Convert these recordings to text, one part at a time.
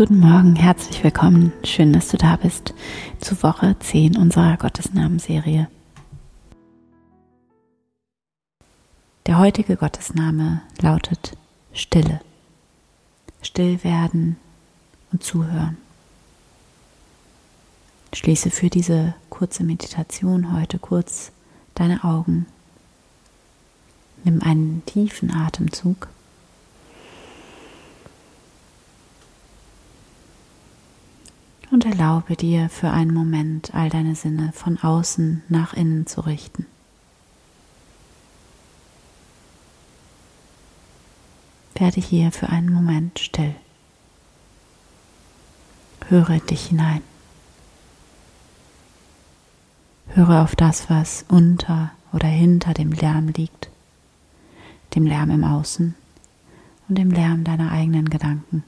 Guten Morgen, herzlich willkommen. Schön, dass du da bist zu Woche 10 unserer Gottesnamenserie. Der heutige Gottesname lautet Stille. Still werden und zuhören. Schließe für diese kurze Meditation heute kurz deine Augen. Nimm einen tiefen Atemzug. Und erlaube dir für einen Moment all deine Sinne von außen nach innen zu richten. Werde hier für einen Moment still. Höre dich hinein. Höre auf das, was unter oder hinter dem Lärm liegt, dem Lärm im Außen und dem Lärm deiner eigenen Gedanken.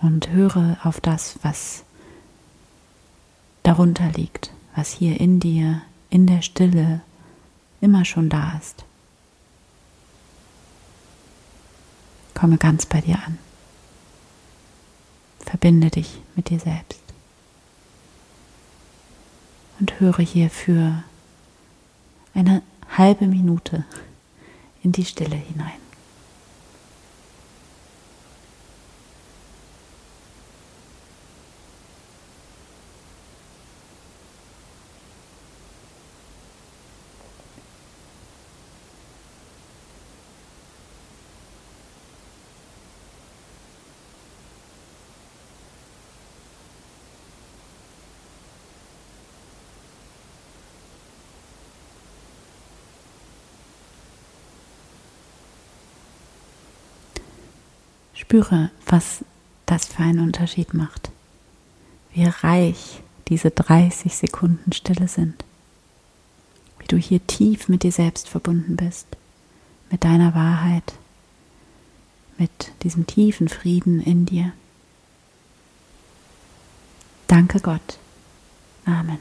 Und höre auf das, was darunter liegt, was hier in dir, in der Stille immer schon da ist. Komme ganz bei dir an. Verbinde dich mit dir selbst und höre hier für eine halbe Minute in die Stille hinein. Spüre, was das für einen Unterschied macht. Wie reich diese 30 Sekunden Stille sind. Wie du hier tief mit dir selbst verbunden bist, mit deiner Wahrheit, mit diesem tiefen Frieden in dir. Danke Gott. Amen.